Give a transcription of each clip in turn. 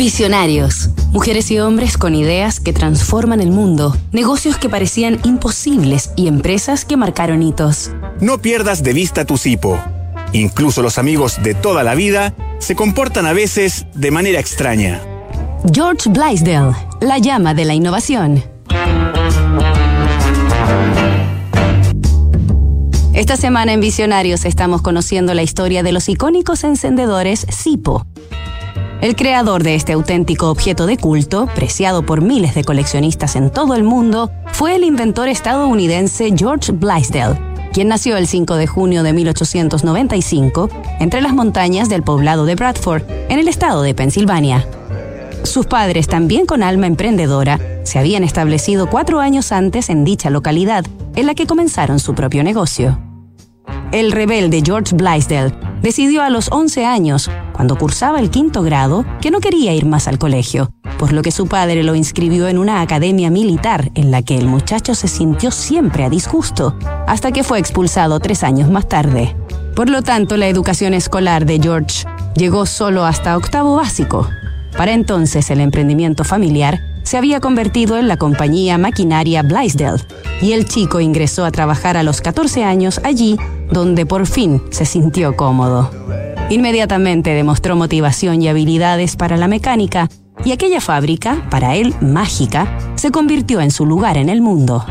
Visionarios. Mujeres y hombres con ideas que transforman el mundo, negocios que parecían imposibles y empresas que marcaron hitos. No pierdas de vista tu cipo. Incluso los amigos de toda la vida se comportan a veces de manera extraña. George Blaisdell, la llama de la innovación. Esta semana en Visionarios estamos conociendo la historia de los icónicos encendedores Sipo. El creador de este auténtico objeto de culto, preciado por miles de coleccionistas en todo el mundo, fue el inventor estadounidense George Blaisdell, quien nació el 5 de junio de 1895 entre las montañas del poblado de Bradford, en el estado de Pensilvania. Sus padres, también con alma emprendedora, se habían establecido cuatro años antes en dicha localidad, en la que comenzaron su propio negocio. El rebelde George Blaisdell decidió a los 11 años, cuando cursaba el quinto grado, que no quería ir más al colegio, por lo que su padre lo inscribió en una academia militar en la que el muchacho se sintió siempre a disgusto, hasta que fue expulsado tres años más tarde. Por lo tanto, la educación escolar de George llegó solo hasta octavo básico. Para entonces, el emprendimiento familiar se había convertido en la compañía maquinaria Blaisdell, y el chico ingresó a trabajar a los 14 años allí donde por fin se sintió cómodo. Inmediatamente demostró motivación y habilidades para la mecánica, y aquella fábrica, para él mágica, se convirtió en su lugar en el mundo.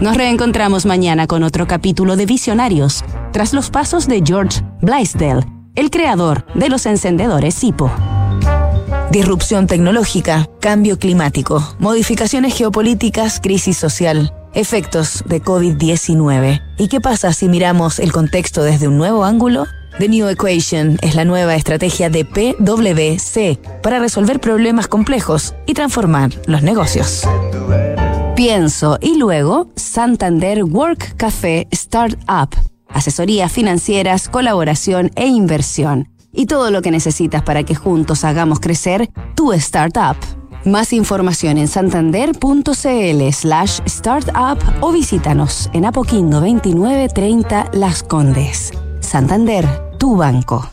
Nos reencontramos mañana con otro capítulo de Visionarios, tras los pasos de George Blaisdell, el creador de los encendedores Sipo. Disrupción tecnológica, cambio climático, modificaciones geopolíticas, crisis social efectos de COVID-19. ¿Y qué pasa si miramos el contexto desde un nuevo ángulo? The New Equation es la nueva estrategia de PwC para resolver problemas complejos y transformar los negocios. Pienso y luego Santander Work Café Startup. Asesorías financieras, colaboración e inversión. Y todo lo que necesitas para que juntos hagamos crecer tu startup. Más información en santander.cl slash startup o visítanos en Apoquindo 2930 Las Condes. Santander, tu banco.